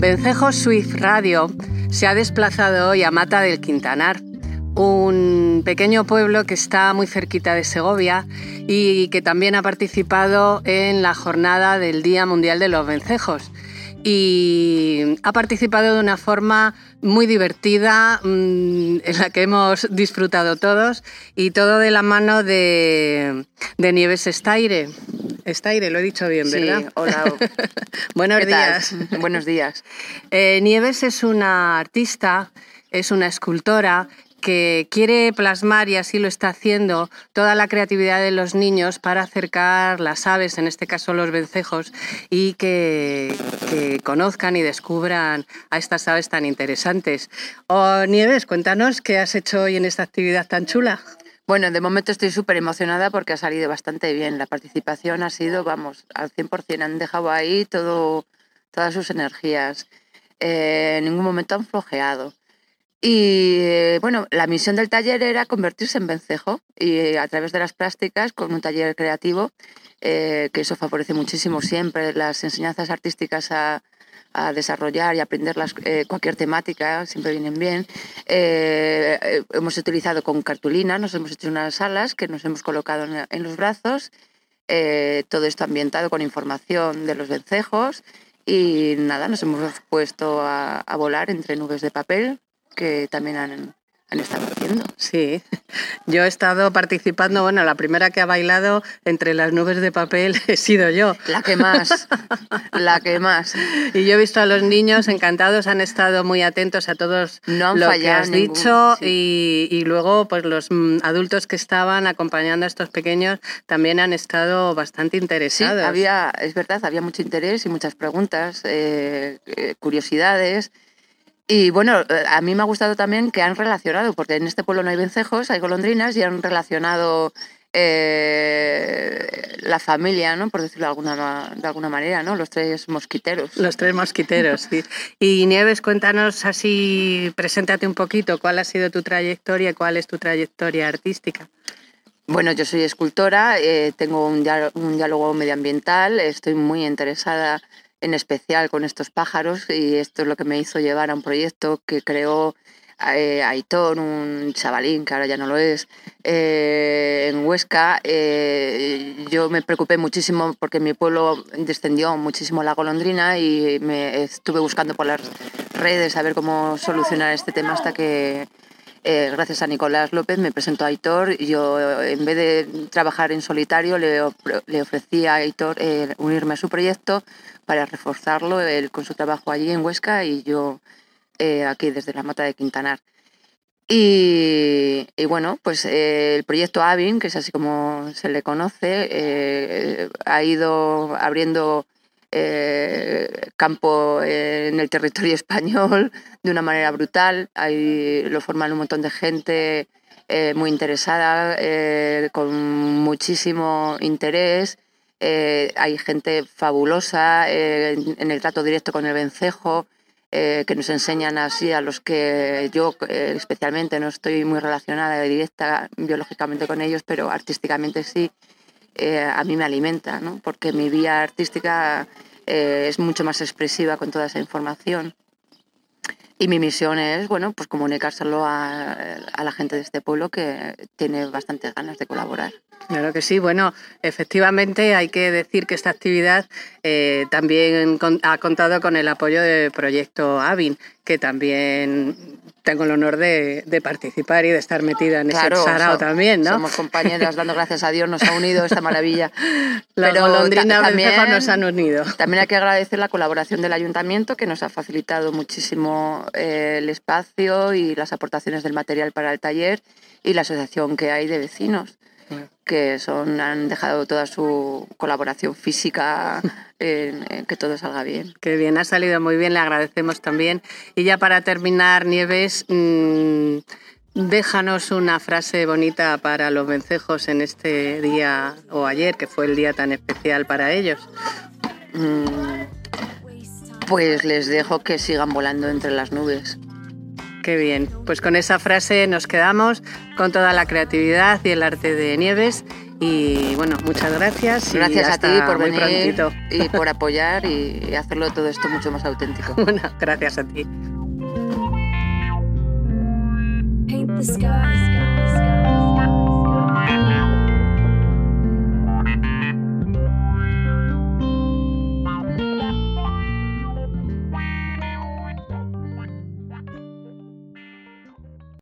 Vencejos Swift Radio se ha desplazado hoy a Mata del Quintanar, un pequeño pueblo que está muy cerquita de Segovia y que también ha participado en la jornada del Día Mundial de los Vencejos. Y ha participado de una forma muy divertida, mm, en la que hemos disfrutado todos, y todo de la mano de, de Nieves Estaire. Estaire, lo he dicho bien, Sí, ¿verdad? hola. Buenos días. Buenos días. Eh, Nieves es una artista, es una escultora que quiere plasmar, y así lo está haciendo, toda la creatividad de los niños para acercar las aves, en este caso los vencejos, y que, conozcan y descubran a estas aves tan interesantes. Oh, Nieves, cuéntanos qué has hecho hoy en esta actividad tan chula. Bueno, de momento estoy súper emocionada porque ha salido bastante bien. La participación ha sido, vamos, al 100%. Han dejado ahí todo, todas sus energías. Eh, en ningún momento han flojeado. Y bueno, la misión del taller era convertirse en vencejo y eh, a través de las plásticas, con un taller creativo, eh, que eso favorece muchísimo siempre las enseñanzas artísticas a, desarrollar y aprender las, eh, cualquier temática, siempre vienen bien. Eh, hemos utilizado con cartulina, nos hemos hecho unas alas que nos hemos colocado en, los brazos, todo esto ambientado con información de los vencejos y nada, nos hemos puesto a volar entre nubes de papel que también han, han estado haciendo. Sí, yo he estado participando, bueno, la primera que ha bailado entre las nubes de papel he sido yo. La que más, la que más. Y yo he visto a los niños encantados, han estado muy atentos a todos No han lo que has ningún- dicho sí. y, y luego pues los mm, adultos que estaban acompañando a estos pequeños también han estado bastante Sí, interesados. había, es verdad, había mucho interés y muchas preguntas, eh, eh, curiosidades. Y bueno, eh, a mí me ha gustado también que han relacionado, porque en este pueblo no hay vencejos, hay golondrinas y han relacionado eh, la familia, ¿no? por decirlo de alguna, de alguna manera, ¿no? los tres mosquiteros. Los tres mosquiteros, sí. Y Nieves, cuéntanos así, preséntate un poquito, cuál ha sido tu trayectoria, cuál es tu trayectoria artística. Bueno, yo soy escultora, eh, tengo un diálogo medioambiental, estoy muy interesada en especial con estos pájaros y esto es lo que me hizo llevar a un proyecto que creó eh, un chavalín que ahora ya no lo es, eh, en Huesca. Eh, yo me preocupé muchísimo porque mi pueblo descendió muchísimo la golondrina y me estuve buscando por las redes a ver cómo solucionar este tema hasta que eh, gracias a Nicolás López me presentó a Aitor yo en vez de trabajar en solitario le, le ofrecí a Aitor eh, unirme a su proyecto para reforzarlo él con su trabajo allí en Huesca y yo eh, aquí desde la Mata de Quintanar. Y, bueno, pues el proyecto AVIN, que es así como se le conoce, ha ido abriendo campo eh, en el territorio español de una manera brutal. Ahí lo forman un montón de gente eh, muy interesada, eh, con muchísimo interés. Eh, hay gente fabulosa eh, en, en el trato directo con el vencejo, eh, que nos enseñan así a los que yo especialmente no estoy muy relacionada directa biológicamente con ellos, pero artísticamente sí, a mí me alimenta, ¿no? porque mi vía artística eh, es mucho más expresiva con toda esa información. Y mi misión es, bueno, pues comunicárselo a, a la gente de este pueblo que tiene bastantes ganas de colaborar. Claro que sí. Bueno, efectivamente hay que decir que esta actividad eh, también con- ha contado con el apoyo del proyecto AVIN, que también tengo el honor de, de participar y de estar metida en ese sarao so- también, ¿no? Somos compañeras, dando gracias a Dios, nos ha unido esta maravilla. Las Pero golondrinas ta- vencejos nos han unido. También hay que agradecer la colaboración del ayuntamiento que nos ha facilitado muchísimo eh, el espacio y las aportaciones del material para el taller y la asociación que hay de vecinos que son han dejado toda su colaboración física en, en que todo salga bien. Qué bien, ha salido muy bien, le agradecemos también. Y ya para terminar, Nieves, mm, déjanos una frase bonita para los vencejos en este día o ayer, que fue el día tan especial para ellos. Mm, pues les dejo que sigan volando entre las nubes. Qué bien. Pues con esa frase nos quedamos con toda la creatividad y el arte de Nieves. Y bueno, muchas gracias. Gracias a ti por muy venir prontito. y por apoyar y hacerlo todo esto mucho más auténtico. Bueno, gracias a ti. Paint the sky.